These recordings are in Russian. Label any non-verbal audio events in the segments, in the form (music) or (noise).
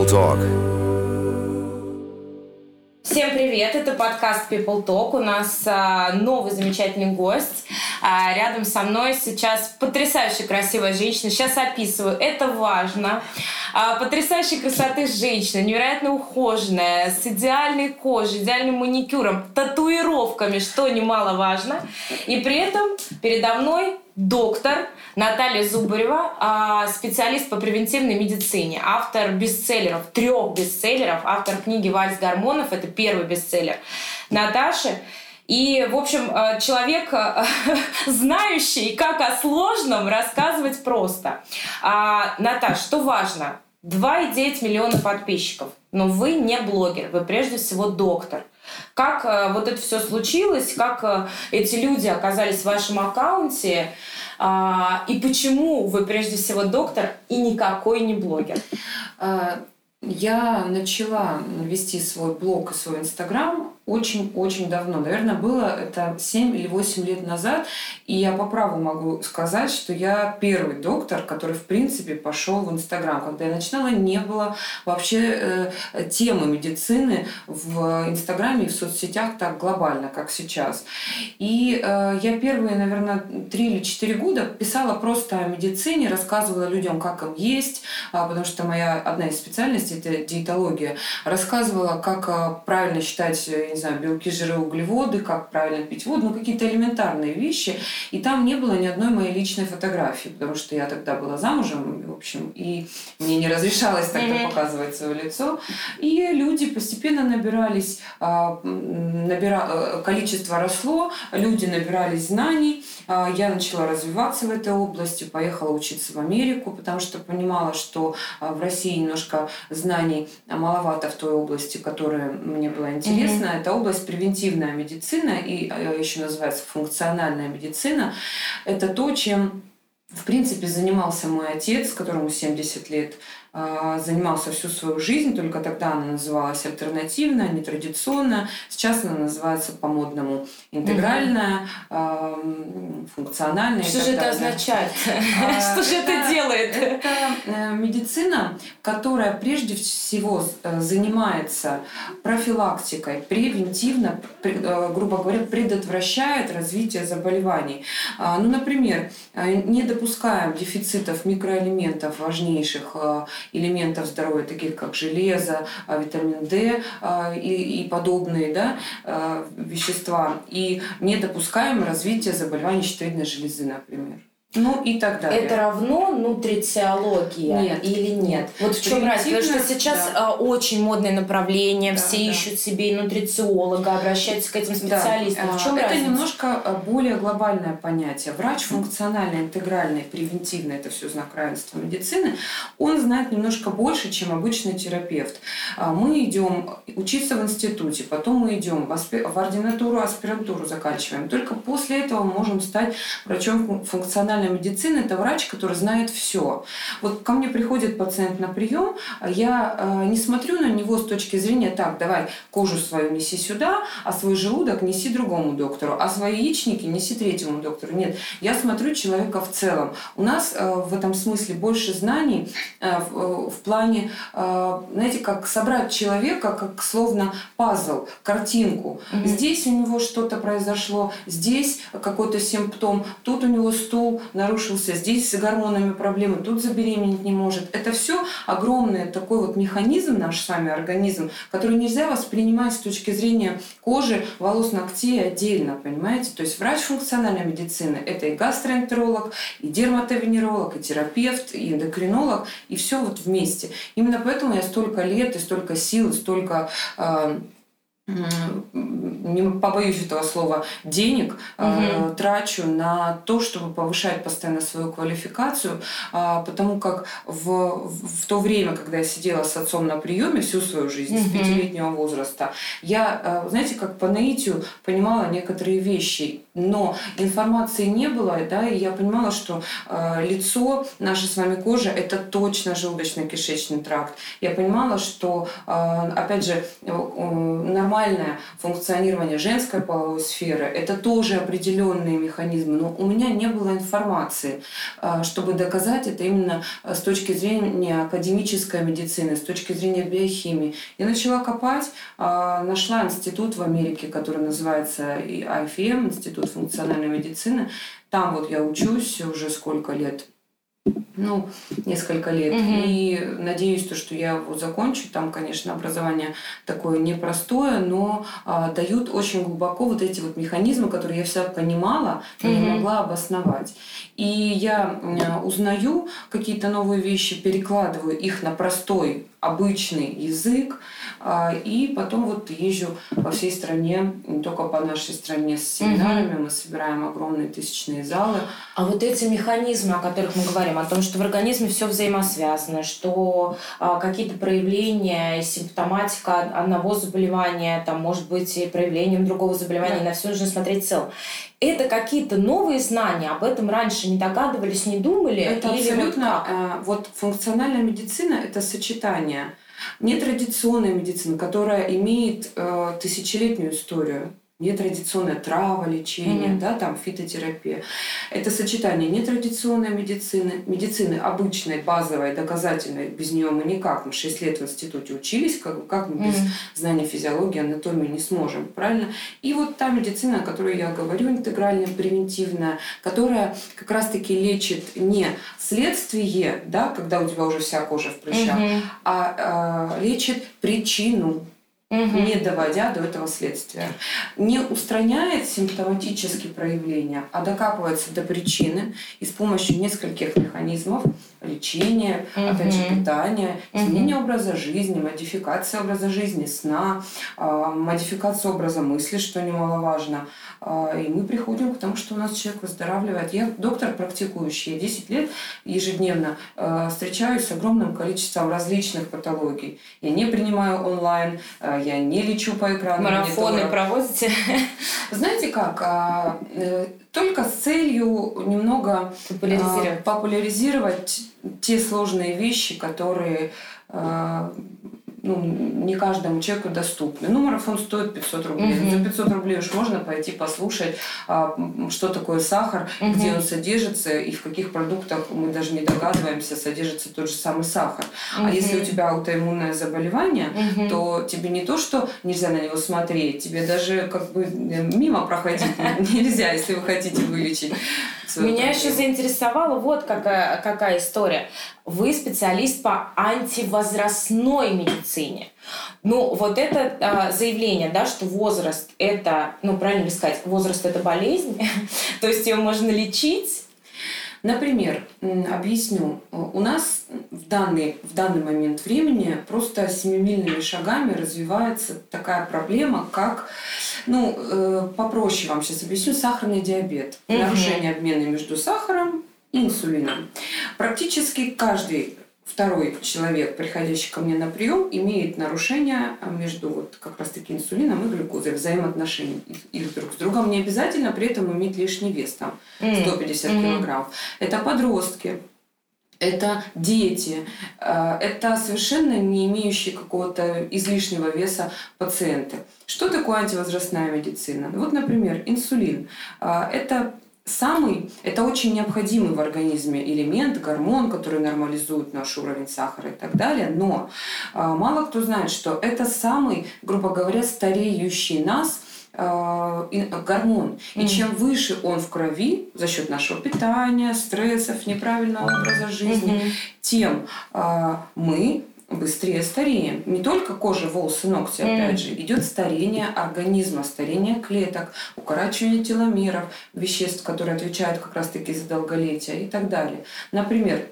People Talk. Всем привет, это подкаст People Talk. У нас а, новый замечательный гость. А, рядом со мной сейчас потрясающая красивая женщина. Сейчас описываю, это важно. А, потрясающей красоты женщина, невероятно ухоженная, с идеальной кожей, идеальным маникюром, татуировками, что немаловажно. И при этом передо мной доктор Наталья Зубарева, а, специалист по превентивной медицине, автор бестселлеров, трех бестселлеров, автор книги «Вальс гормонов», это первый бестселлер Наташи. И, в общем, э, человек, э, (laughs) знающий, как о сложном рассказывать просто. А, Наташ, что важно? 2,9 миллиона подписчиков. Но вы не блогер, вы прежде всего доктор. Как э, вот это все случилось, как э, эти люди оказались в вашем аккаунте, э, и почему вы прежде всего доктор и никакой не блогер? Э, я начала вести свой блог и свой инстаграм очень-очень давно. Наверное, было это 7 или 8 лет назад. И я по праву могу сказать, что я первый доктор, который, в принципе, пошел в Инстаграм. Когда я начинала, не было вообще э, темы медицины в Инстаграме и в соцсетях так глобально, как сейчас. И э, я первые, наверное, 3 или 4 года писала просто о медицине, рассказывала людям, как им есть, э, потому что моя одна из специальностей – это диетология. Рассказывала, как э, правильно считать не знаю, белки, жиры, углеводы, как правильно пить воду, ну какие-то элементарные вещи. И там не было ни одной моей личной фотографии, потому что я тогда была замужем, в общем, и мне не разрешалось тогда mm-hmm. показывать свое лицо. И люди постепенно набирались, а, набира... Э, количество росло, люди набирались знаний. А, я начала развиваться в этой области, поехала учиться в Америку, потому что понимала, что а, в России немножко знаний маловато в той области, которая мне была интересна. Mm-hmm эта область превентивная медицина и э, еще называется функциональная медицина. Это то, чем в принципе занимался мой отец, которому 70 лет. А, занимался всю свою жизнь, только тогда она называлась альтернативная, нетрадиционная. Сейчас она называется по-модному интегральная, угу. функциональная. (laughs) Что же это означает? А, что же это делает? Это э, медицина, которая прежде всего э, занимается профилактикой, превентивно, э, грубо говоря, предотвращает развитие заболеваний. А, ну, например, не допускаем дефицитов микроэлементов важнейших элементов здоровья, таких как железо, а, витамин D а, и, и подобные да, а, вещества. И не допускаем развития заболеваний щитовидной железы, например. Ну и так далее. Это равно нутрициология нет, или нет? Вот в чем разница? Потому что сейчас да. очень модное направление, да, все да. ищут себе и нутрициолога, обращаются к этим специалистам. Да. В чем это разница? немножко более глобальное понятие. Врач функциональный, интегральный, превентивный, это все знак равенства медицины, он знает немножко больше, чем обычный терапевт. Мы идем учиться в институте, потом мы идем в, аспи... в ординатуру, аспирантуру заканчиваем. Только после этого мы можем стать врачом функциональным функциональная медицина – это врач, который знает все. Вот ко мне приходит пациент на прием, я э, не смотрю на него с точки зрения «так, давай кожу свою неси сюда, а свой желудок неси другому доктору, а свои яичники неси третьему доктору». Нет, я смотрю человека в целом. У нас э, в этом смысле больше знаний э, в плане, знаете, как собрать человека, как словно пазл, картинку. Mm-hmm. Здесь у него что-то произошло, здесь какой-то симптом, тут у него стул нарушился, здесь с гормонами проблемы, тут забеременеть не может. Это все огромный такой вот механизм, наш с организм, который нельзя воспринимать с точки зрения кожи, волос, ногтей отдельно, понимаете? То есть врач функциональной медицины – это и гастроэнтеролог, и дерматовенеролог, и терапевт, и эндокринолог, и все вот вместе. Именно поэтому я столько лет и столько сил, и столько э, не побоюсь этого слова, денег угу. трачу на то, чтобы повышать постоянно свою квалификацию, а, потому как в, в то время, когда я сидела с отцом на приеме всю свою жизнь, угу. с пятилетнего возраста, я, а, знаете, как по наитию понимала некоторые вещи но информации не было, да, и я понимала, что э, лицо, наша с вами кожа, это точно желудочно-кишечный тракт. Я понимала, что, э, опять же, э, нормальное функционирование женской половой сферы, это тоже определенные механизмы, но у меня не было информации, э, чтобы доказать это именно с точки зрения академической медицины, с точки зрения биохимии. Я начала копать, э, нашла институт в Америке, который называется IFM, Институт функциональной медицины. Там вот я учусь уже сколько лет, ну, несколько лет. Угу. И надеюсь, то, что я его закончу. Там, конечно, образование такое непростое, но а, дают очень глубоко вот эти вот механизмы, которые я вся понимала, но угу. не могла обосновать. И я узнаю какие-то новые вещи, перекладываю их на простой обычный язык, а, и потом вот езжу по всей стране, не только по нашей стране с семинарами, угу. мы собираем огромные тысячные залы. А вот эти механизмы, о которых мы говорим, о том, что в организме все взаимосвязано, что а, какие-то проявления, симптоматика одного заболевания, там может быть и проявлением другого заболевания, да. на все нужно смотреть в целом. Это какие-то новые знания, об этом раньше не догадывались, не думали? Это абсолютно, вот, э, вот функциональная медицина – это сочетание нетрадиционной медицины, которая имеет э, тысячелетнюю историю, нетрадиционная трава, лечение, mm-hmm. да, там фитотерапия. Это сочетание нетрадиционной медицины, медицины обычной, базовой, доказательной, без нее мы никак, мы 6 лет в институте учились, как, как мы mm-hmm. без знания физиологии, анатомии не сможем, правильно? И вот та медицина, о которой я говорю, интегральная, превентивная, которая как раз-таки лечит не следствие, да, когда у тебя уже вся кожа в прыщах, mm-hmm. а, а лечит причину угу. не доводя до этого следствия. Не устраняет симптоматические проявления, а докапывается до причины и с помощью нескольких механизмов лечения, угу. опять же, питания, изменения угу. образа жизни, модификация образа жизни, сна, а, модификация образа мысли, что немаловажно. А, и мы приходим к тому, что у нас человек выздоравливает. Я доктор практикующий, я 10 лет ежедневно а, встречаюсь с огромным количеством различных патологий. Я не принимаю онлайн, я не лечу по экрану. Марафоны проводите? (laughs) Знаете как? Э, только с целью немного популяризировать, популяризировать те сложные вещи, которые ну, не каждому человеку доступны. Ну, марафон стоит 500 рублей. Угу. За 500 рублей уж можно пойти послушать, а, что такое сахар, угу. где он содержится и в каких продуктах мы даже не догадываемся, содержится тот же самый сахар. Угу. А если у тебя аутоиммунное заболевание, угу. то тебе не то, что нельзя на него смотреть, тебе даже как бы э, мимо проходить (laughs) нельзя, если вы хотите вылечить. Меня еще заинтересовала вот какая, какая история. Вы специалист по антивозрастной медицине. Ну, вот это а, заявление, да, что возраст это, ну, правильно ли сказать, возраст это болезнь, (laughs) то есть ее можно лечить. Например, объясню, у нас в данный, в данный момент времени просто семимильными шагами развивается такая проблема, как ну, э, попроще вам сейчас объясню, сахарный диабет. Угу. Нарушение обмена между сахаром и инсулином. Практически каждый второй человек, приходящий ко мне на прием, имеет нарушение между вот как раз-таки инсулином и глюкозой, взаимоотношений их друг с другом. Не обязательно при этом иметь лишний вес, там, 150 mm-hmm. килограмм. Это подростки, это дети, э, это совершенно не имеющие какого-то излишнего веса пациенты. Что такое антивозрастная медицина? Вот, например, инсулин. Э, это самый, это очень необходимый в организме элемент, гормон, который нормализует наш уровень сахара и так далее. Но э, мало кто знает, что это самый, грубо говоря, стареющий нас – гормон. И mm. чем выше он в крови за счет нашего питания, стрессов, неправильного образа жизни, mm-hmm. тем э, мы быстрее стареем. Не только кожа, волосы, ногти, mm. опять же, идет старение организма, старение клеток, укорачивание теломеров, веществ, которые отвечают как раз-таки за долголетие и так далее. Например,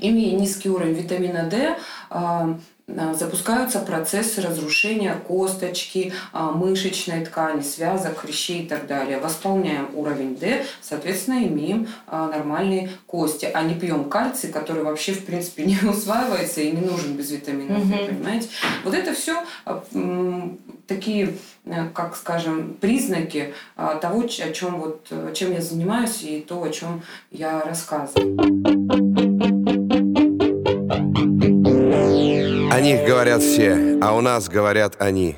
имея низкий уровень витамина D, э, запускаются процессы разрушения косточки, а, мышечной ткани, связок, хрящей и так далее. Восполняем уровень D, соответственно, имеем а, нормальные кости, а не пьем кальций, который вообще, в принципе, (laughs) не усваивается и не нужен без витаминов, mm-hmm. понимаете? Вот это все такие, э, как скажем, признаки того, о чем вот, чем я занимаюсь и то, о чем я рассказываю. О них говорят все, а у нас говорят они.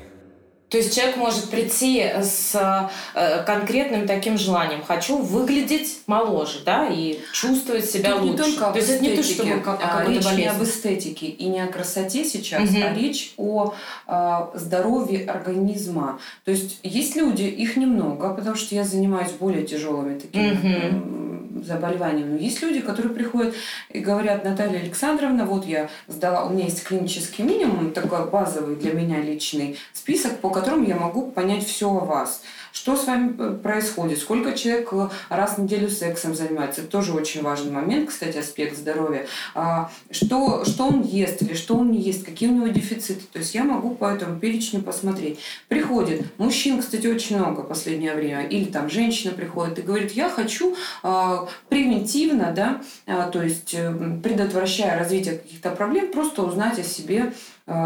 То есть человек может прийти с э, конкретным таким желанием. Хочу выглядеть моложе, да, и чувствовать себя Тут лучше. Не только то есть это не то, что мы как а речь болезнь. не об эстетике и не о красоте сейчас, угу. а речь о э, здоровье организма. То есть есть люди, их немного, потому что я занимаюсь более тяжелыми такими угу заболеванием. Но есть люди, которые приходят и говорят, Наталья Александровна, вот я сдала, у меня есть клинический минимум, такой базовый для меня личный список, по которому я могу понять все о вас. Что с вами э, происходит? Сколько человек э, раз в неделю сексом занимается? Это тоже очень важный момент, кстати, аспект здоровья. А, что, что он ест или что он не ест? Какие у него дефициты? То есть я могу по этому перечню посмотреть. Приходит, мужчин, кстати, очень много в последнее время, или там женщина приходит и говорит, я хочу а, превентивно, да, а, то есть э, предотвращая развитие каких-то проблем, просто узнать о себе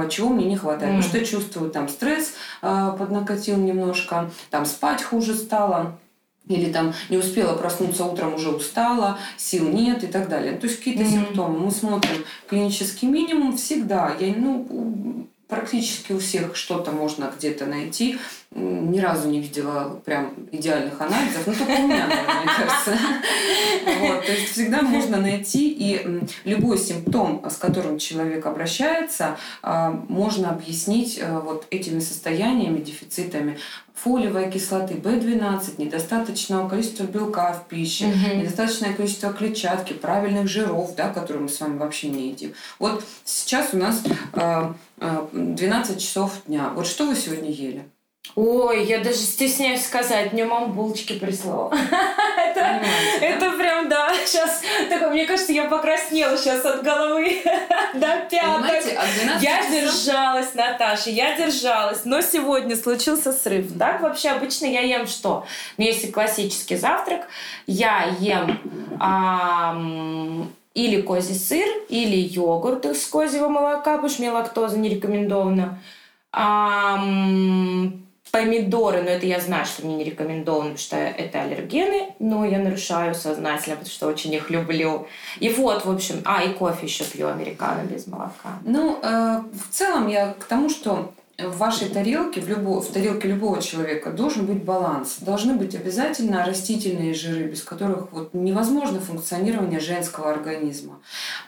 чего мне не хватает. Mm. Потому что чувствую, там стресс э, поднакатил немножко, там спать хуже стало. Или там не успела проснуться утром, уже устала, сил нет и так далее. То есть какие-то mm-hmm. симптомы. Мы смотрим клинический минимум всегда. Я, ну, практически у всех что-то можно где-то найти ни разу не видела прям идеальных анализов, ну только у меня, наверное, мне кажется. Вот, то есть всегда можно найти, и любой симптом, с которым человек обращается, а, можно объяснить э, вот этими состояниями, дефицитами фолиевой кислоты, В12, недостаточного количества белка в пище, угу. недостаточное количество клетчатки, правильных жиров, да, которые мы с вами вообще не едим. Вот сейчас у нас 12 часов дня. Вот что вы сегодня ели? Ой, я даже стесняюсь сказать, мне мама булочки прислала. (laughs) это, это прям, да, сейчас, такое, мне кажется, я покраснела сейчас от головы (laughs) до пяток. Я держалась, Наташа, я держалась, но сегодня случился срыв. Так вообще обычно я ем что? У меня есть классический завтрак, я ем или козий сыр, или йогурт из козьего молока, потому что мне лактоза не рекомендована помидоры, но это я знаю, что мне не рекомендовано, потому что это аллергены, но я нарушаю сознательно, потому что очень их люблю. И вот, в общем, а, и кофе еще пью американо без молока. Ну, э, в целом я к тому, что в вашей тарелке, в, любо, в тарелке любого человека должен быть баланс. Должны быть обязательно растительные жиры, без которых вот невозможно функционирование женского организма.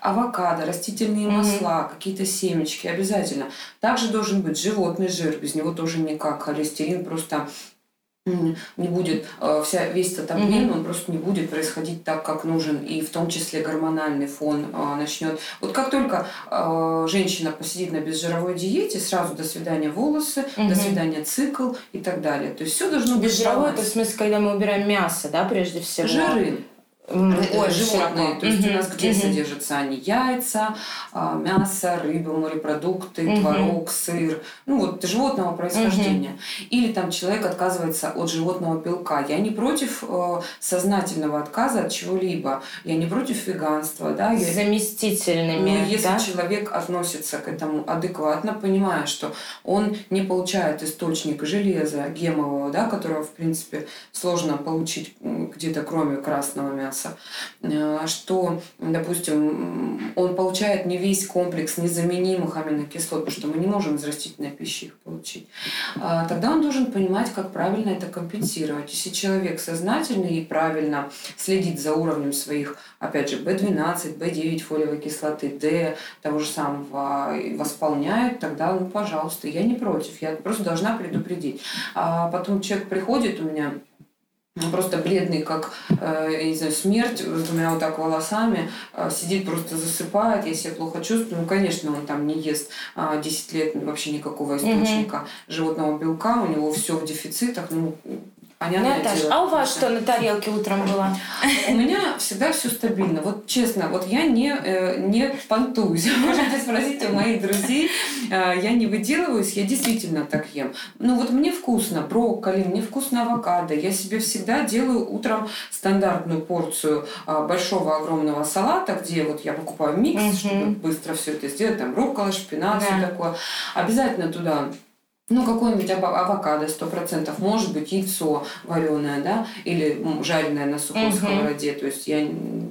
Авокадо, растительные масла, mm-hmm. какие-то семечки обязательно. Также должен быть животный жир, без него тоже никак. Холестерин просто не будет э, вся весь этот обмен, mm-hmm. он просто не будет происходить так, как нужен, и в том числе гормональный фон э, начнет. Вот как только э, женщина посидит на безжировой диете, сразу до свидания волосы, mm-hmm. до свидания цикл и так далее. То есть все должно быть. Безжировой это в смысле, когда мы убираем мясо, да, прежде всего. Жиры. Ой, животные. То есть угу, у нас где угу. содержатся они? Яйца, а, мясо, рыба, морепродукты, угу. творог, сыр. Ну вот животного происхождения. Угу. Или там человек отказывается от животного белка. Я не против э, сознательного отказа от чего-либо. Я не против веганства. Да? Я... Заместительными. Но если да? человек относится к этому адекватно, понимая, что он не получает источник железа гемового, да, которого, в принципе, сложно получить где-то кроме красного мяса, мяса, э, что, допустим, он получает не весь комплекс незаменимых аминокислот, потому что мы не можем из растительной пищи их получить, а тогда он должен понимать, как правильно это компенсировать. Если человек сознательный и правильно следит за уровнем своих, опять же, B12, B9 фолиевой кислоты, D, того же самого, восполняет, тогда, ну, пожалуйста, я не против, я просто должна предупредить. А потом человек приходит у меня, он просто бледный, как, э, я не знаю, смерть, с двумя вот так волосами, э, сидит, просто засыпает, я себя плохо чувствую. Ну, конечно, он там не ест 10 а, лет вообще никакого источника угу. животного белка, у него все в дефицитах. Ну, Понятное Наташа, дело. а у вас что на тарелке утром было? У меня всегда все стабильно. Вот честно, вот я не, э, не понтуюсь. (laughs) Можете спросить у моих друзей. Э, Я не выделываюсь, я действительно так ем. Ну вот мне вкусно брокколи, мне вкусно авокадо. Я себе всегда делаю утром стандартную порцию а, большого огромного салата, где вот я покупаю микс, Мгм. чтобы быстро все это сделать. Там брокколи, шпинат, Да. все такое. Обязательно туда ну, какой-нибудь авокадо, сто процентов, может быть, яйцо вареное, да, или м, жареное на сухой Мгм. сковороде, то есть я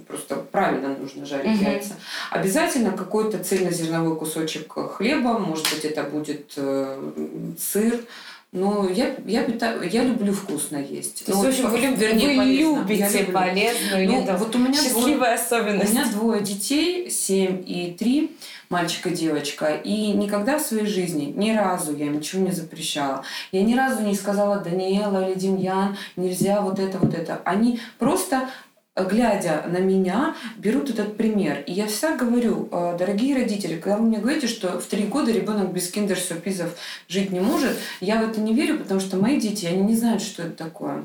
просто правильно нужно жарить Мгм. яйца. Обязательно какой-то цельнозерновой кусочек хлеба, может быть, это будет э, сыр, но я, я, питаю, я люблю вкусно есть. То есть, Ну, в общем, вы, люб- вернее, вы полезно. любите полезную Ну, еду. вот у меня Счастливая двое- особенность. у меня двое детей, 7 и 3, мальчик и девочка. И никогда в своей жизни, ни разу я им ничего не запрещала. Я ни разу не сказала Даниэла или Демьян, нельзя вот это, вот это. Они просто глядя на меня, берут этот пример. И я всегда говорю, э, дорогие родители, когда вы мне говорите, что в три года ребенок без киндер-сюрпризов жить не может, я в это не верю, потому что мои дети, они не знают, что это такое.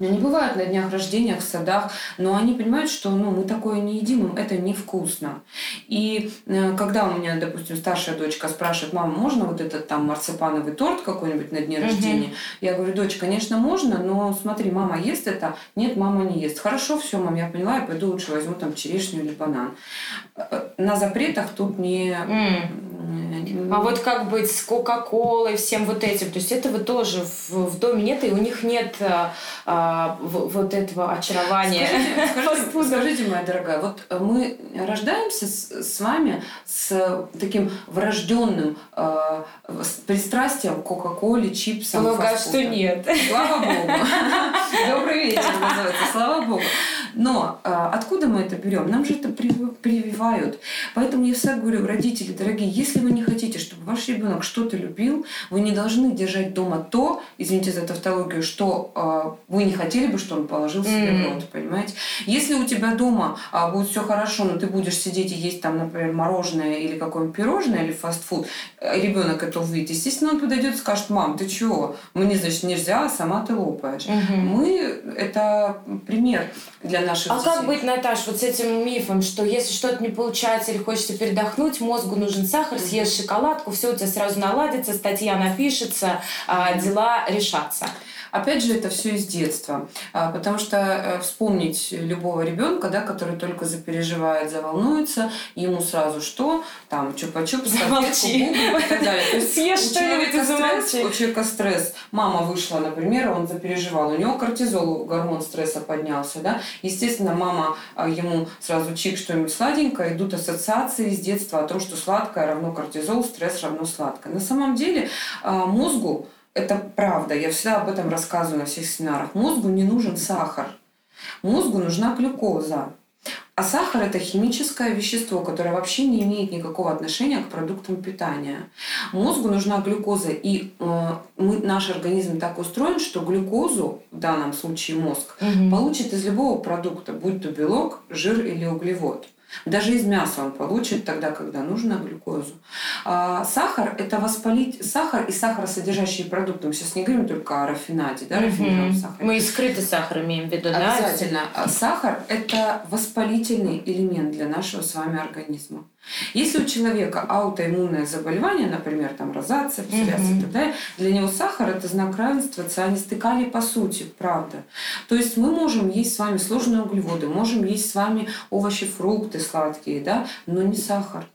Они бывают на днях рождения, в садах, но они понимают, что ну, мы такое не едим, им это невкусно. И э, когда у меня, допустим, старшая дочка спрашивает, мама, можно вот этот там марципановый торт какой-нибудь на дне Мгм. рождения? Я говорю, дочь, конечно, можно, но смотри, мама ест это? Нет, мама не ест. Хорошо, все, мам, я поняла, я пойду лучше возьму там черешню или банан. Э, На запретах тут не... М. А вот как быть с Кока-Колой, всем вот этим? То есть этого тоже в, в доме нет, и у них нет а, в- вот этого очарования. Скажите, (laughs) скажите, скажите, моя дорогая, вот мы рождаемся с, с вами с таким врожденным э, пристрастием к Кока-Коле, чипсам, Полагаю, что нет. Слава Богу. (laughs) Добрый вечер называется. Слава Богу. Но э, откуда мы это берем? Нам же это прив- прививают. Поэтому я всегда говорю, родители, дорогие, если вы не хотите, чтобы ваш ребенок что-то любил, вы не должны держать дома то, извините за тавтологию, что э, вы не хотели бы, что он положил себе в М. рот, понимаете? Если у тебя дома а, будет все хорошо, но ты будешь сидеть и есть там, например, мороженое или какое-нибудь пирожное или фастфуд, ребенок это увидит, естественно, он подойдет и скажет, мам, ты чего? Мне, значит, нельзя, а сама ты лопаешь. Мгм. Мы это пример для наших А детей. как быть, Наташ, вот с этим мифом, что если что-то не получается или хочется передохнуть, мозгу нужен сахар, съешь шоколадку, все у тебя сразу наладится, статья напишется, а, дела решатся. Опять же, это все из детства. А, Потому что э, вспомнить любого ребенка, да, который только запереживает, заволнуется, ему сразу что? Там чупа-чуп, Замолчи. бублик и так далее. То есть Съешь что-нибудь и замолчи. у человека стресс. Мама вышла, например, он запереживал, у него кортизол, гормон стресса поднялся, да. Естественно, мама а, ему сразу чик что-нибудь сладенькое, идут ассоциации с детства о том, что сладкое равно кортизол, стресс равно сладкое. На самом деле а, мозгу это правда. Я всегда об этом рассказываю на всех семинарах. Мозгу не нужен сахар. Мозгу нужна глюкоза. А сахар – это химическое вещество, которое вообще не имеет никакого отношения к продуктам питания. Мозгу нужна глюкоза, и э, мы, наш организм так устроен, что глюкозу, в данном случае мозг, получит из любого продукта, будь то белок, жир или углевод. Даже из мяса он получит тогда, когда нужно глюкозу. А сахар – это воспалить... Сахар и сахаросодержащие продукты. Мы сейчас не говорим только о рафинаде, да, рафинированном Мгм. сахаре. Мы и скрытый сахар имеем в виду, да? Обязательно. А Сахар – это воспалительный элемент для нашего с вами организма. Если у человека аутоиммунное заболевание, например, там розация, псориаз и Мгм. так далее, для него сахар – это знак равенства, цианистый калий по сути, правда. То есть мы можем есть с вами сложные углеводы, можем есть с вами овощи, фрукты сладкие, да, но не сахар.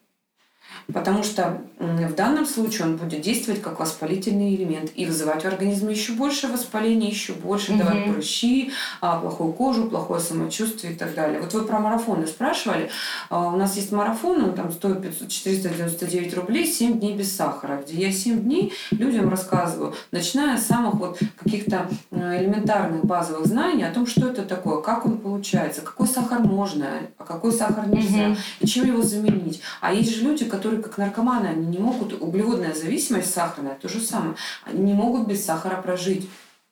Потому что в данном случае он будет действовать как воспалительный элемент и вызывать в организме еще больше воспаления, еще больше Мгм. давать прыщи, а, плохую кожу, плохое самочувствие и так далее. Вот вы про марафоны спрашивали. А, У нас есть марафон, он там стоит 500, 499 рублей, 7 дней без сахара, где я 7 дней людям рассказываю, начиная с самых вот каких-то э, элементарных базовых знаний о том, что это такое, как он получается, какой сахар можно, а какой сахар нельзя, Мгм. и чем его заменить. А есть же люди, которые как наркоманы, они не могут, углеводная зависимость сахарная, то же самое, они не могут без сахара прожить.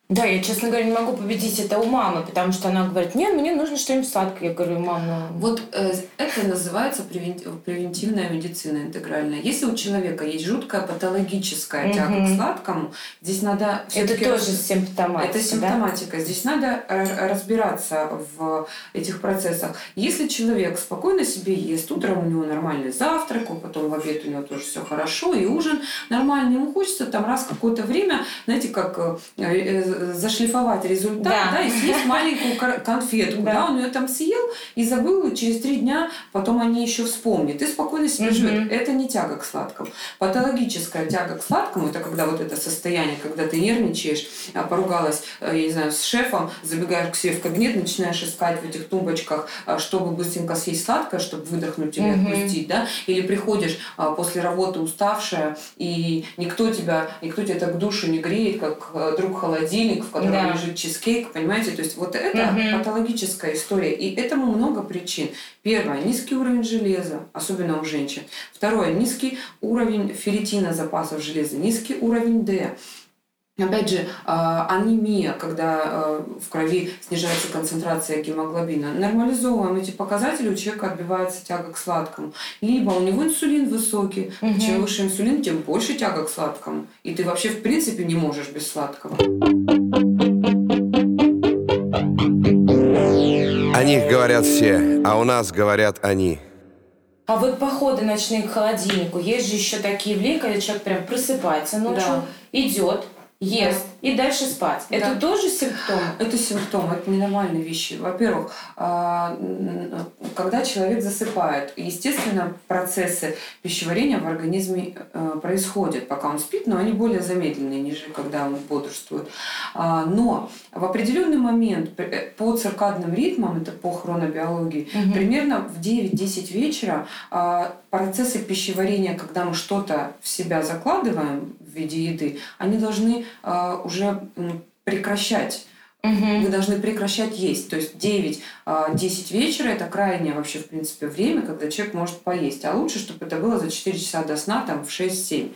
Да, я, честно говоря, не могу победить это у мамы, потому что она говорит, нет, мне нужно что-нибудь сладкое. Я говорю, мама... Вот э, это называется превентивная медицина интегральная. Если у человека есть жуткая патологическая угу. тяга к сладкому, здесь надо... Это тоже раз... симптоматика, Это симптоматика. Да? Здесь надо разбираться в этих процессах. Если человек спокойно себе ест, утром у него нормальный завтрак, потом в обед у него тоже все хорошо, и ужин нормальный, ему хочется там раз какое-то время, знаете, как э, э, зашлифовать результат, да, да и съесть (laughs) маленькую конфетку. Да. да, он ее там съел и забыл, и через три дня потом они еще вспомнят. И спокойно себе угу. живет. Это не тяга к сладкому. Патологическая тяга к сладкому, это когда вот это состояние, когда ты нервничаешь, а, поругалась, э, я не знаю, с шефом, забегаешь к себе в кабинет, начинаешь искать в этих тумбочках, а, чтобы быстренько съесть сладкое, чтобы выдохнуть или угу. отпустить, да, или приходишь а, после работы уставшая, и никто тебя, никто тебя так душу не греет, как э, друг холодильник, холодильник, в котором да. лежит чизкейк, понимаете? То есть вот это угу. патологическая история. И этому много причин. Первое, низкий уровень железа, особенно у женщин. Второе, низкий уровень ферритина запасов железа, низкий уровень D. Опять же, а, анемия, когда а, в крови снижается концентрация гемоглобина. Нормализовываем эти показатели, у человека отбивается тяга к сладкому. Либо у него инсулин высокий. Угу. Чем выше инсулин, тем больше тяга к сладкому. И ты вообще в принципе не можешь без сладкого. О них говорят все, а у нас говорят они. А вот походы ночные к холодильнику, есть же еще такие явления, когда человек прям просыпается ночью, да. идет, ест и дальше спать. Да. Это тоже симптом? (gasps) Это симптом, это ненормальные вещи. Во-первых, а, когда человек засыпает, естественно, процессы пищеварения в организме э, происходят, пока он спит, но они более замедленные, нежели когда он бодрствует. А, но в определенный момент э, по циркадным ритмам, это по хронобиологии, угу. примерно в 9-10 вечера а, процессы пищеварения, когда мы что-то в себя закладываем виде еды, они должны а, уже прекращать. Угу. Вы должны прекращать есть. То есть 9-10 а, вечера это крайнее вообще, в принципе, время, когда человек может поесть. А лучше, чтобы это было за 4 часа до сна, там в 6-7.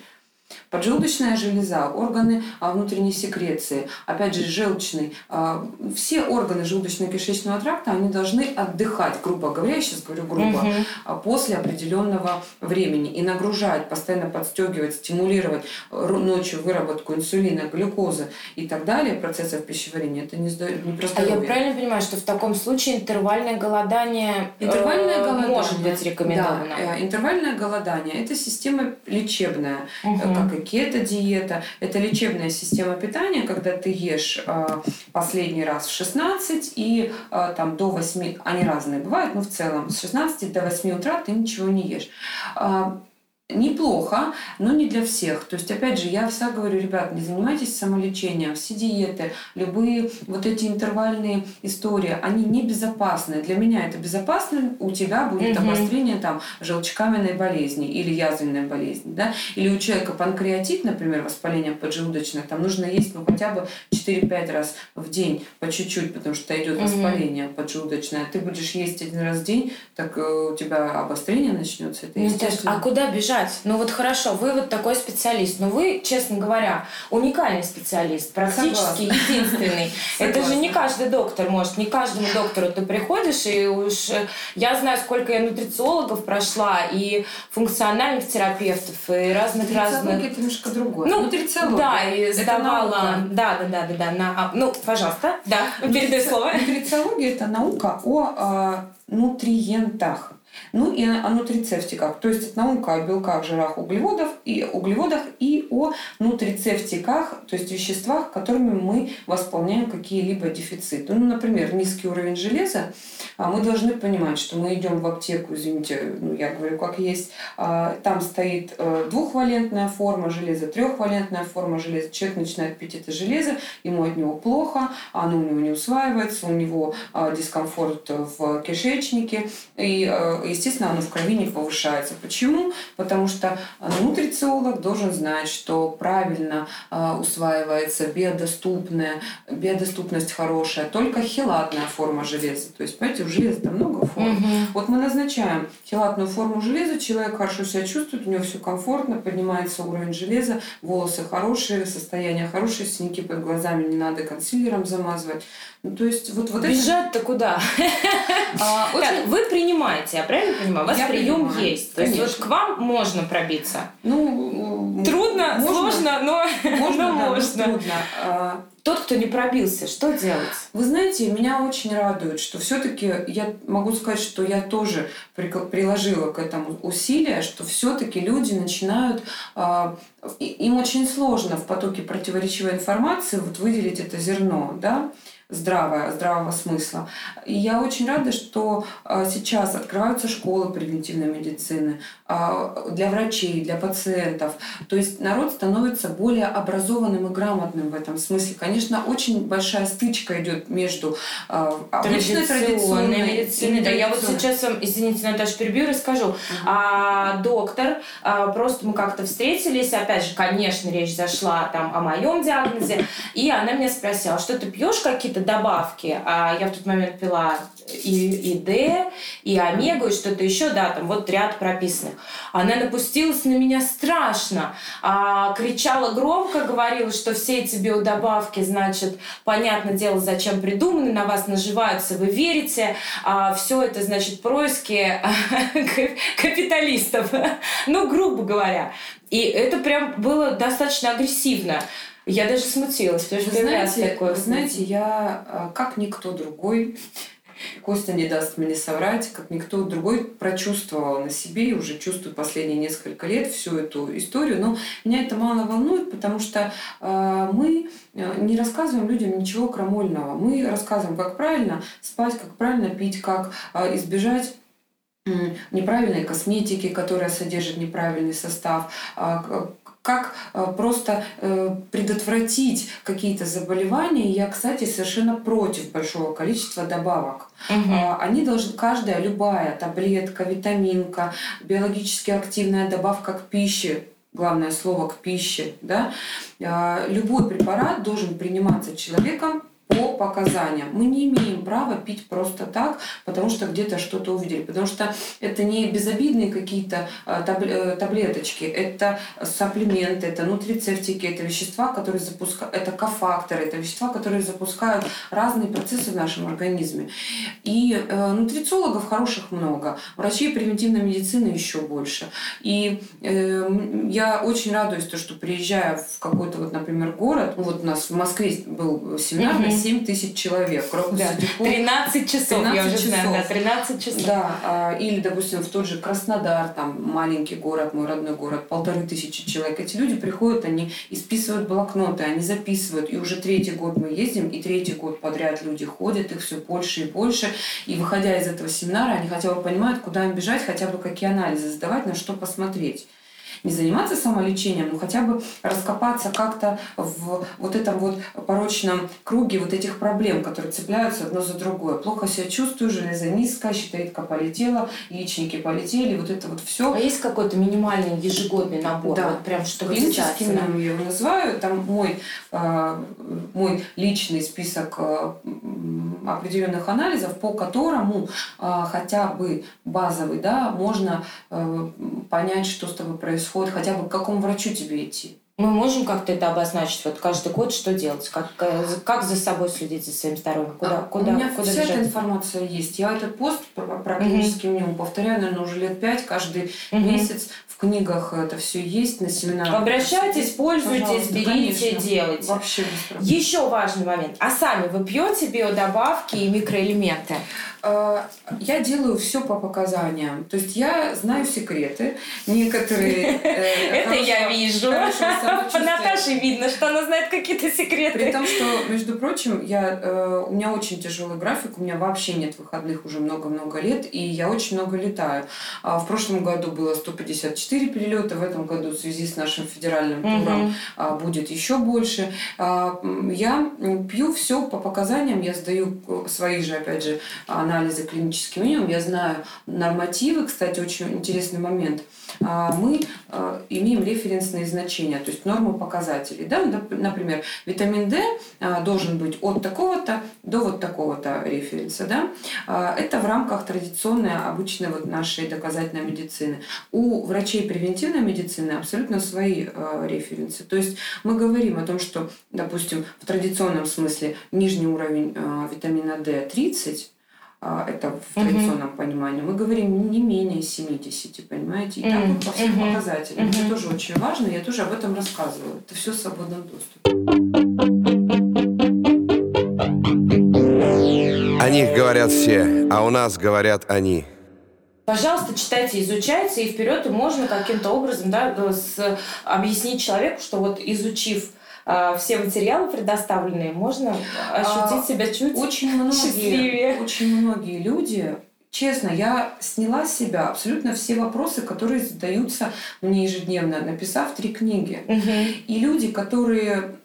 Поджелудочная железа, органы а, внутренней секреции, опять же, желчный. А, все органы желудочно-кишечного тракта, они должны отдыхать, грубо говоря, я сейчас говорю грубо, угу. после определенного времени и нагружать, постоянно подстегивать, стимулировать ночью выработку инсулина, глюкозы и так далее, процессов пищеварения. Это не, не про А я правильно понимаю, что в таком случае интервальное голодание, интервальное э, голодание может быть рекомендовано? Да, э, интервальное голодание – это система лечебная, угу как и кето-диета. Это лечебная система питания, когда ты ешь э, последний раз в 16 и э, там до 8, они разные бывают, но в целом с 16 до 8 утра ты ничего не ешь. Неплохо, но не для всех. То есть, опять же, я всегда говорю, ребят, не занимайтесь самолечением, все диеты, любые вот эти интервальные истории, они небезопасны. Для меня это безопасно, у тебя будет угу. обострение там желчекаменной болезни или язвенной болезни, да, или у человека панкреатит, например, воспаление поджелудочное, там нужно есть ну хотя бы 4-5 раз в день по чуть-чуть, потому что идет угу. воспаление поджелудочное. Ты будешь есть один раз в день, так э, у тебя обострение начнется. Это ну, естественно. А куда бежать? Сказать, ну вот хорошо, вы вот такой специалист, но вы, честно говоря, уникальный специалист, практически Согласна. единственный. (laughs) Это же не каждый доктор может, не каждому доктору ты приходишь, и уж э, я знаю, сколько я нутрициологов прошла, и функциональных терапевтов, и разных разных. это немножко другое. Ну, нутрициология. Да, и сдавала. Да, да, да, да, да. На, а, ну, пожалуйста, да, передай слово. Нутрициология это наука о э, нутриентах. Ну и о нутрицептиках, то есть это наука о белках, жирах, углеводов и углеводах и о нутрицептиках, то есть веществах, которыми мы восполняем какие-либо дефициты. Ну, например, низкий уровень железа. А мы должны понимать, что мы идем в аптеку, извините, ну, я говорю как есть, а, там стоит э, двухвалентная форма железа, трехвалентная форма железа. Человек начинает пить это железо, ему от него плохо, оно у него не усваивается, у него а, дискомфорт в кишечнике, и э, естественно, оно в крови не повышается. Почему? Потому что нутрициолог должен знать, что правильно э, усваивается биодоступная, биодоступность хорошая, только хелатная форма железа. То есть, понимаете, у железа там много форм. Угу. Вот мы назначаем хелатную форму железа, человек хорошо себя чувствует, у него все комфортно, поднимается уровень железа, волосы хорошие, состояние хорошее, синяки под глазами не надо консилером замазывать. Ну, то есть вот, вот Бежать-то это... куда? А, очень... так, вы принимаете, правильно понимаю? У вас я прием принимаю. есть. То есть вот к вам можно пробиться. Ну, трудно, можно, сложно, но можно. (laughs) Но можно. трудно. А, тот, кто не пробился, что делать? Вы знаете, меня очень радует, что все-таки я могу сказать, что я тоже приложила к этому усилия, что все-таки люди начинают, э, им очень сложно в потоке противоречивой информации вот выделить это зерно, да, здравого, здравого смысла. И я очень рада, что а, сейчас открываются школы превентивной медицины а, для врачей, для пациентов. То есть народ становится более образованным и грамотным в этом смысле. Конечно, очень большая стычка идет между а, обычной традиционной медициной. Да, я вот сейчас вам, извините, Наташа, перебью, расскажу. Угу. А, доктор, а, просто мы как-то встретились, опять же, конечно, речь зашла там о моем диагнозе, и она меня спросила, что ты пьешь какие-то добавки. А я в тот момент пила и, и Д, и омегу, и что-то еще, да, там вот ряд прописанных. Она напустилась на меня страшно, а, кричала громко, говорила, что все эти биодобавки, значит, понятное дело, зачем придуманы, на вас наживаются, вы верите, а все это, значит, происки (laughs) капиталистов, ну, грубо говоря. И это прям было достаточно агрессивно. Я даже смутилась, потому что вы знаете, такое. Знаете, я а, как никто другой (laughs) Костя не даст мне соврать, как никто другой прочувствовал на себе и уже чувствую последние несколько лет всю эту историю. Но меня это мало волнует, потому что э, мы не рассказываем людям ничего крамольного. Мы рассказываем, как правильно спать, как правильно пить, как э, избежать неправильной косметики, которая содержит неправильный состав, как э, просто э, предотвратить какие-то заболевания. Я, кстати, совершенно против большого количества добавок. Угу. Они должны, каждая, любая таблетка, витаминка, биологически активная добавка к пище, главное слово к пище, да, а, любой препарат должен приниматься человеком по показаниям. Мы не имеем права пить просто так, потому что где-то что-то увидели. Потому что это не безобидные какие-то а, э, таблеточки, это сапплименты, это нутрицептики, это вещества, которые запускают, это кофакторы, это вещества, которые запускают разные процессы в нашем организме. И э, нутрициологов хороших много, врачей превентивной медицины еще больше. И э, я очень радуюсь, то, что приезжая в какой-то, вот, например, город, вот у нас в Москве был семинар 7 тысяч человек. Крокус да. 13 часов, 13 я уже часов. знаю, да, 13 часов. Да, а, или, допустим, в тот же Краснодар, там маленький город, мой родной город, полторы тысячи человек. Эти люди приходят, они исписывают блокноты, они записывают. И уже третий год мы ездим, и третий год подряд люди ходят, их все больше и больше. И выходя из этого семинара, они хотя бы понимают, куда им бежать, хотя бы какие анализы сдавать, на что посмотреть не заниматься самолечением, но хотя бы раскопаться как-то в вот этом вот порочном круге вот этих проблем, которые цепляются одно за другое. Плохо себя чувствую, железо низкое, щитовидка полетела, яичники полетели, вот это вот все. А есть какой-то минимальный ежегодный набор? Да. Вот прям что Клиническим я его называю. Там мой, э, мой личный список э, определенных анализов, по которому э, хотя бы базовый, да, можно э, понять, что с тобой происходит исход, хотя бы к какому врачу тебе идти? Мы можем как-то это обозначить, вот каждый год что делать, как, э, как за собой следить за своим здоровьем, куда, а, куда, У меня куда вся бежать? эта информация есть. Я этот пост практически угу. нему повторяю, наверное, уже лет пять, каждый угу. месяц в книгах это все есть, на семинарах. Обращайтесь, пользуйтесь, берите, конечно. делайте. Вообще без Еще важный момент. А сами вы пьете биодобавки и микроэлементы? А, я делаю все по показаниям. То есть я знаю секреты. Некоторые... Э, (laughs) Это я вижу. По (laughs) Наташе видно, что она знает какие-то секреты. При том, что, между прочим, я, э, у меня очень тяжелый график, у меня вообще нет выходных уже много-много лет, и я очень много летаю. А в прошлом году было 154 перелета, в этом году в связи с нашим федеральным туром угу. будет еще больше. Я пью все по показаниям, я сдаю свои же, опять же, анализы клинический минимум, я знаю нормативы, кстати, очень интересный момент. А, мы а, имеем референсные значения, то есть нормы показателей. Да? Например, витамин D а, должен быть от такого-то до вот такого-то референса. Да? Это в рамках традиционной, обычной вот нашей доказательной медицины. У врачей превентивной медицины абсолютно свои референсы. То есть мы говорим о том, что, допустим, в традиционном смысле нижний уровень витамина D 30, а, это в традиционном uh-huh. понимании, мы говорим не менее 70, понимаете? И uh-huh. так вот по всем uh-huh. показателям. Uh-huh. Это тоже очень важно, я тоже об этом рассказываю. Это все в свободном доступе. О них говорят все, а у нас говорят они. Пожалуйста, читайте, изучайте, и вперед и можно каким-то образом да, с, объяснить человеку, что вот изучив а, все материалы предоставленные, можно ощутить а, себя чуть очень многие, счастливее. Очень многие люди Честно, я сняла с себя абсолютно все вопросы, которые задаются мне ежедневно, написав три книги. Угу. И люди, которые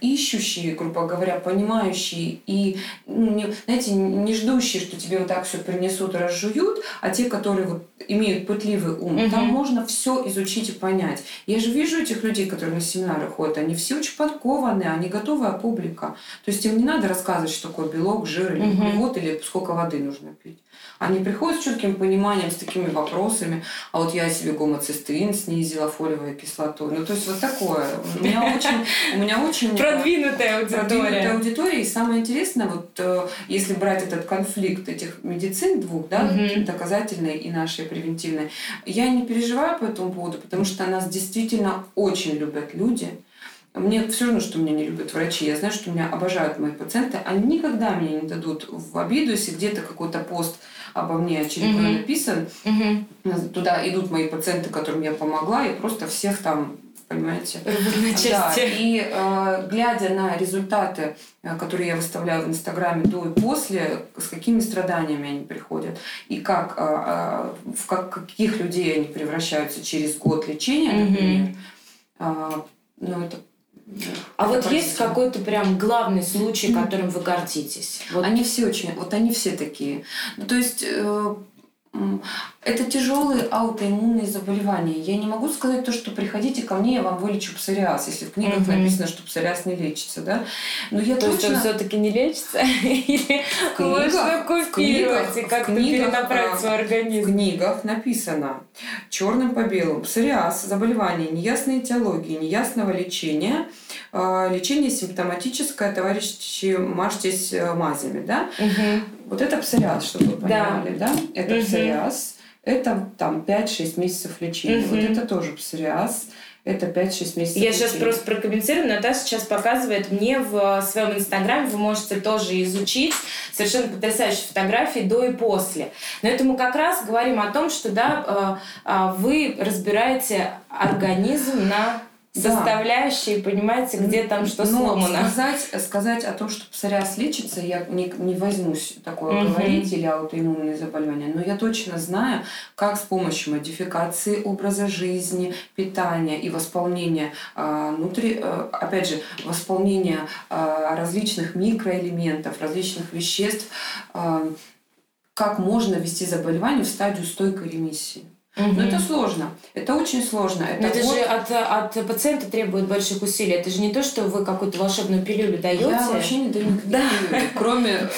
ищущие, грубо говоря, понимающие и, ну, знаете, не ждущие, что тебе вот так все принесут, разжуют, а те, которые вот имеют пытливый ум, угу. там можно все изучить и понять. Я же вижу этих людей, которые на семинары ходят, они все очень подкованные, они готовая публика. То есть им не надо рассказывать, что такое белок, жир или угу. углевод, или сколько воды нужно пить. Они приходят с четким пониманием, с такими вопросами. А вот я себе гомоцистеин снизила, фолиевую кислоту. Ну, то есть вот такое. У меня очень... У меня очень продвинутая аудитория. Продвинутая аудитория. И самое интересное, вот э, если брать этот конфликт этих медицин двух, да, угу. доказательной и нашей превентивной, я не переживаю по этому поводу, потому что нас действительно очень любят люди. Мне все равно, что меня не любят врачи. Я знаю, что меня обожают мои пациенты. Они никогда мне не дадут в обиду, если где-то какой-то пост обо мне очередной mm-hmm. написан. Mm-hmm. Туда идут мои пациенты, которым я помогла, и просто всех там понимаете? Да, и э, глядя на результаты, э, которые я выставляю в Инстаграме до и после, с какими страданиями они приходят, и как, э, э в как, каких людей они превращаются через год лечения, например, mm-hmm. э, ну, это а вот есть какой-то прям главный случай, которым вы гордитесь? Вот. Они все очень, вот они все такие. Ну, то есть э, это тяжелые аутоиммунные заболевания. Я не могу сказать то, что приходите ко мне, я вам вылечу псориаз, если в книгах угу. написано, что псориаз не лечится, да? Но я то точно... есть он все-таки не лечится? (laughs) Или можно купировать и как-то перенаправить свой организм? В книгах написано черным по белому псориаз, заболевание неясной этиологии, неясного лечения, а, лечение симптоматическое, товарищи, мажьтесь э, мазями, да? Угу. Вот это псориаз, чтобы вы понимали, да? да? Это угу. псориаз. Это там 5-6 месяцев лечения. Угу. Вот это тоже псориаз. Это 5-6 месяцев. Я лечения. сейчас просто прокомментирую. Наташа сейчас показывает мне в своем инстаграме, вы можете тоже изучить совершенно потрясающие фотографии до и после. Но это мы как раз говорим о том, что да, э, э, вы разбираете организм на составляющие, понимаете, где там что Но сломано. Сказать, сказать о том, что псориаз лечится, я не, не возьмусь такое угу. говорить, или аутоиммунные заболевания, но я точно знаю, как с помощью модификации образа жизни, питания и восполнения э, внутри, э, опять же, восполнения э, различных микроэлементов, различных веществ, э, как можно ввести заболевание в стадию стойкой ремиссии. Угу. Но это сложно. Это очень сложно. Это, Но это вот... же от, от пациента требует больших усилий. Это же не то, что вы какую-то волшебную пилюлю даете. Я вообще не даю никаких да. пилюль, кроме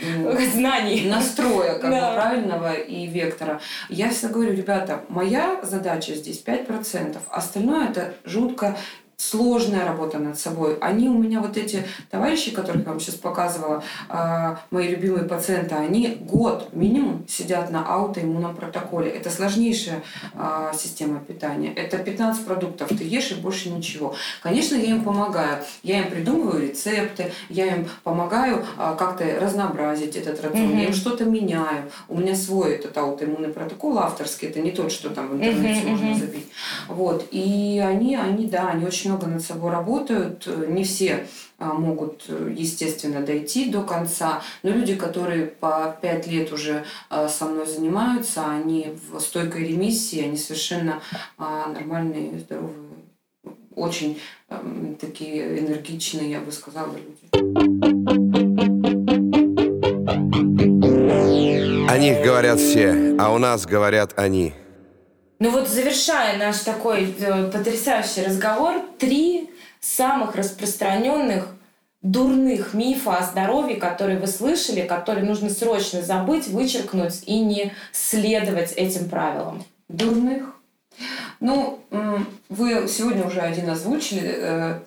(laughs) знаний, настроя как да. бы, правильного и вектора. Я всегда говорю, ребята, моя задача здесь 5%, остальное это жутко сложная работа над собой. Они у меня вот эти товарищи, которых я вам сейчас показывала, э, мои любимые пациенты, они год минимум сидят на аутоиммунном протоколе. Это сложнейшая э, система питания. Это 15 продуктов ты ешь и больше ничего. Конечно, я им помогаю. Я им придумываю рецепты, я им помогаю э, как-то разнообразить этот рацион. Mm-hmm. Я им что-то меняю. У меня свой этот аутоиммунный протокол авторский. Это не тот, что там в интернете mm-hmm. можно забить. Вот. И они, они, да, они очень много над собой работают. Не все а, могут, естественно, дойти до конца. Но люди, которые по пять лет уже а, со мной занимаются, они в стойкой ремиссии, они совершенно а, нормальные, здоровые, очень такие энергичные, я бы сказала, люди. О них говорят все, а у нас говорят они. Ну вот завершая наш такой э, потрясающий разговор, три самых распространенных дурных мифа о здоровье, которые вы слышали, которые нужно срочно забыть, вычеркнуть и не следовать этим правилам? Дурных? Ну, вы сегодня уже один озвучили, э,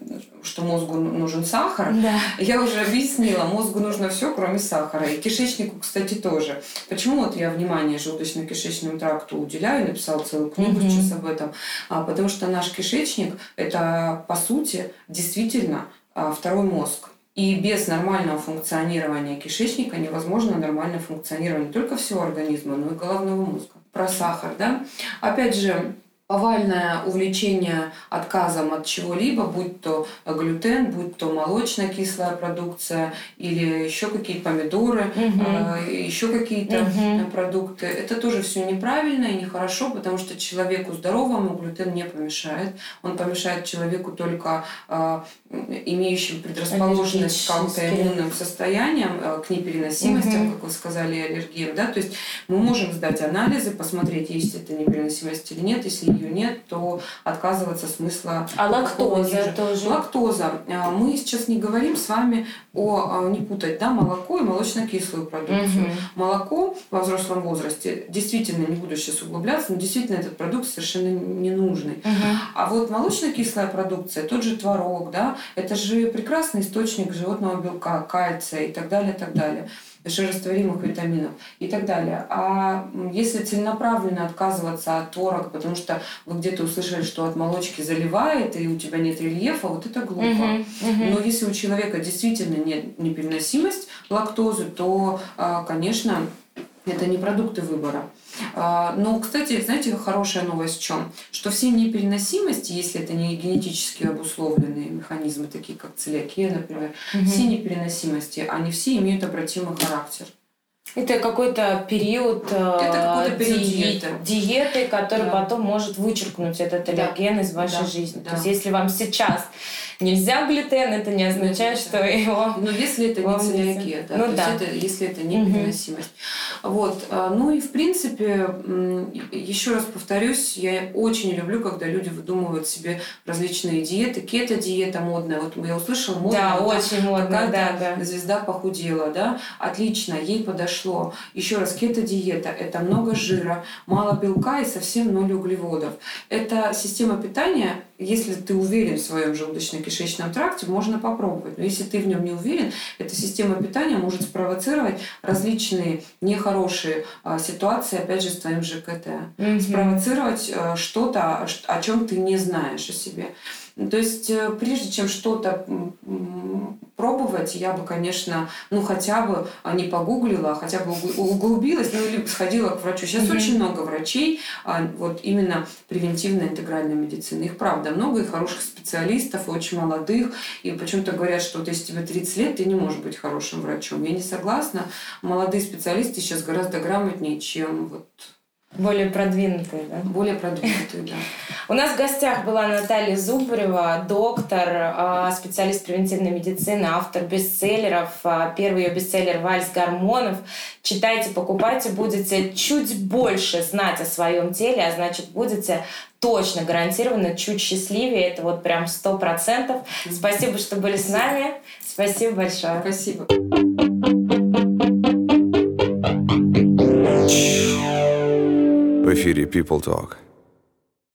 что мозгу нужен сахар. Да. Я уже объяснила, мозгу нужно все, кроме сахара. И кишечнику, кстати, тоже. Почему вот я внимание желудочно-кишечному тракту уделяю, написала целую книгу угу. сейчас об этом? А, потому что наш кишечник – это, по сути, действительно а, второй мозг. И без нормального функционирования кишечника невозможно нормальное функционирование не только всего организма, но и головного мозга. Про сахар, да? Опять же, повальное увлечение отказом от чего-либо, будь то глютен, будь то молочно-кислая продукция или еще какие-то помидоры, угу. э, еще какие-то угу. продукты, это тоже все неправильно и нехорошо, потому что человеку здоровому глютен не помешает. Он помешает человеку только э, имеющим предрасположенность к аутоиммунным состояниям, э, к непереносимостям, угу. как вы сказали, аллергиям. Да? То есть мы можем сдать анализы, посмотреть, есть это непереносимость или нет. Если ее нет, то отказываться смысла. А лактоза тоже? Лактоза. А, мы сейчас не говорим с вами о, а, не путать, да, молоко и молочно-кислую продукцию. Угу. Молоко во взрослом возрасте, действительно, не буду сейчас углубляться, но действительно этот продукт совершенно ненужный. Угу. А вот молочно-кислая продукция, тот же творог, да, это же прекрасный источник животного белка, кальция и так далее, и так далее жирорастворимых витаминов и так далее. А если целенаправленно отказываться от творога, потому что вы где-то услышали, что от молочки заливает, и у тебя нет рельефа, вот это глупо. Uh-huh, uh-huh. Но если у человека действительно нет непереносимость лактозы, то, а, конечно, это не продукты выбора. А, но, кстати, знаете, хорошая новость в чем? Что все непереносимости, если это не генетически обусловленные механизмы, такие как целиакия, например, угу. все непереносимости, они все имеют обратимый характер. Это какой-то период, это какой-то период ди- диеты. диеты, который да. потом может вычеркнуть этот аллерген да. из вашей да. жизни. Да. То есть если вам сейчас нельзя глютен, это не означает, что его... Но если это не целиакия, да, ну, то да. есть это, если это непереносимость. Угу. Вот. А, ну и в принципе, еще раз повторюсь, я очень люблю, когда люди выдумывают себе различные диеты. Кето-диета модная. Вот я услышала, модная. Да, вот очень модная, да, да. Звезда похудела, да. Отлично, ей подошло. Еще раз, кето-диета – это много жира, мало белка и совсем ноль углеводов. Это система питания, если ты уверен в своем желудочно-кишечном тракте, можно попробовать. Но если ты в нем не уверен, эта система питания может спровоцировать различные нехорошие а, ситуации, опять же, с твоим ЖКТ. Mm-hmm. Спровоцировать а, что-то, о чем ты не знаешь о себе. То есть, э, прежде чем что-то пробовать, я бы, конечно, ну хотя бы а, не погуглила, а хотя бы углубилась, ну или сходила к врачу. Сейчас mm-hmm. очень много врачей, а, вот именно превентивной интегральной медицины. Их правда много, и хороших специалистов, и очень молодых. И почему-то говорят, что вот если тебе 30 лет, ты не можешь быть хорошим врачом. Я не согласна. Молодые специалисты сейчас гораздо грамотнее, чем вот более продвинутые, да? Более продвинутые, да. У нас в гостях была Наталья Зубарева, доктор, а, специалист превентивной медицины, автор бестселлеров. А, первый ее бестселлер «Вальс гормонов». Читайте, покупайте, будете чуть больше знать о своем теле, а значит, будете точно, гарантированно чуть счастливее. Это вот прям сто процентов. Спасибо, что были с нами. Спасибо большое. Спасибо. в эфире People Talk.